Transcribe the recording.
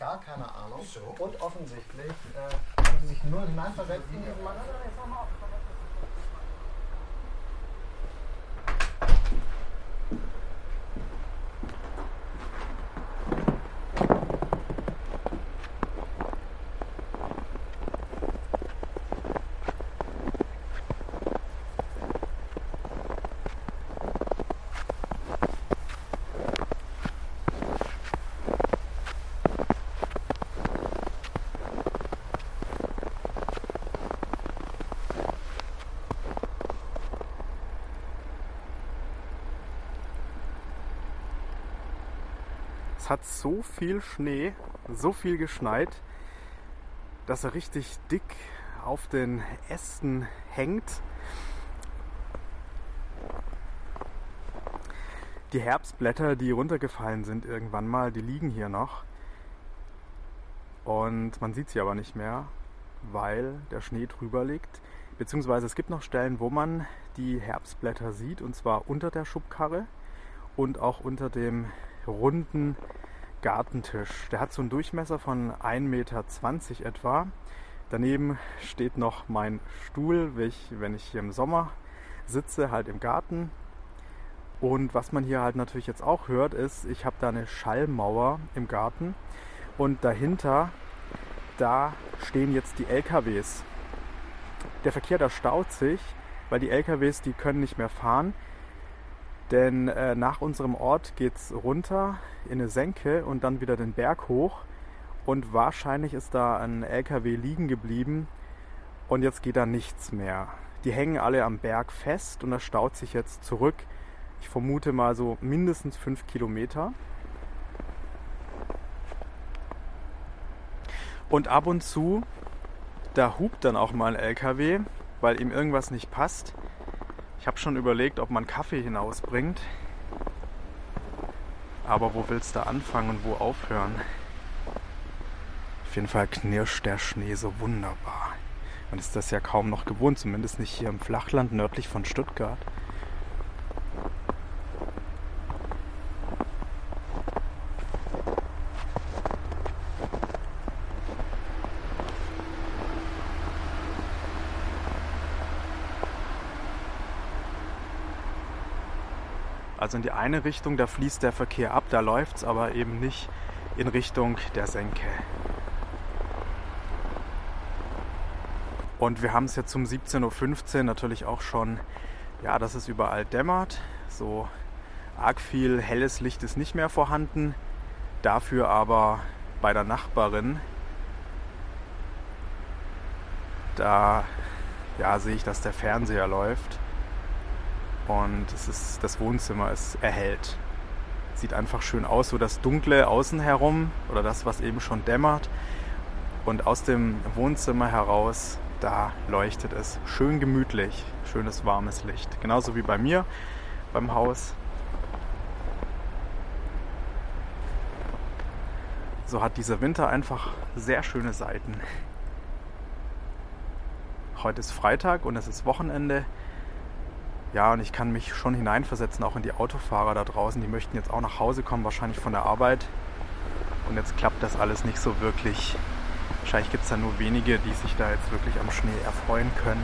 gar keine Ahnung. Und offensichtlich äh, haben sie sich nur hineinversetzt in diesen Mann. Hat so viel Schnee, so viel geschneit, dass er richtig dick auf den Ästen hängt. Die Herbstblätter, die runtergefallen sind irgendwann mal, die liegen hier noch. Und man sieht sie aber nicht mehr, weil der Schnee drüber liegt. Beziehungsweise es gibt noch Stellen, wo man die Herbstblätter sieht, und zwar unter der Schubkarre und auch unter dem runden Gartentisch. Der hat so einen Durchmesser von 1,20 Meter etwa. Daneben steht noch mein Stuhl, wenn ich hier im Sommer sitze, halt im Garten. Und was man hier halt natürlich jetzt auch hört, ist, ich habe da eine Schallmauer im Garten und dahinter, da stehen jetzt die LKWs. Der Verkehr, da staut sich, weil die LKWs, die können nicht mehr fahren. Denn äh, nach unserem Ort geht es runter in eine Senke und dann wieder den Berg hoch. Und wahrscheinlich ist da ein LKW liegen geblieben und jetzt geht da nichts mehr. Die hängen alle am Berg fest und das staut sich jetzt zurück. Ich vermute mal so mindestens fünf Kilometer. Und ab und zu, da hupt dann auch mal ein LKW, weil ihm irgendwas nicht passt. Ich habe schon überlegt, ob man Kaffee hinausbringt. Aber wo willst du anfangen und wo aufhören? Auf jeden Fall knirscht der Schnee so wunderbar. Man ist das ja kaum noch gewohnt, zumindest nicht hier im Flachland nördlich von Stuttgart. Also in die eine Richtung, da fließt der Verkehr ab, da läuft es aber eben nicht in Richtung der Senke. Und wir haben es jetzt um 17.15 Uhr natürlich auch schon, ja, dass es überall dämmert. So arg viel helles Licht ist nicht mehr vorhanden. Dafür aber bei der Nachbarin, da ja, sehe ich, dass der Fernseher läuft. Und es ist, das Wohnzimmer ist erhellt. Sieht einfach schön aus, so das Dunkle außen herum oder das, was eben schon dämmert. Und aus dem Wohnzimmer heraus, da leuchtet es schön gemütlich, schönes warmes Licht. Genauso wie bei mir beim Haus. So hat dieser Winter einfach sehr schöne Seiten. Heute ist Freitag und es ist Wochenende. Ja, und ich kann mich schon hineinversetzen, auch in die Autofahrer da draußen. Die möchten jetzt auch nach Hause kommen, wahrscheinlich von der Arbeit. Und jetzt klappt das alles nicht so wirklich. Wahrscheinlich gibt es da nur wenige, die sich da jetzt wirklich am Schnee erfreuen können.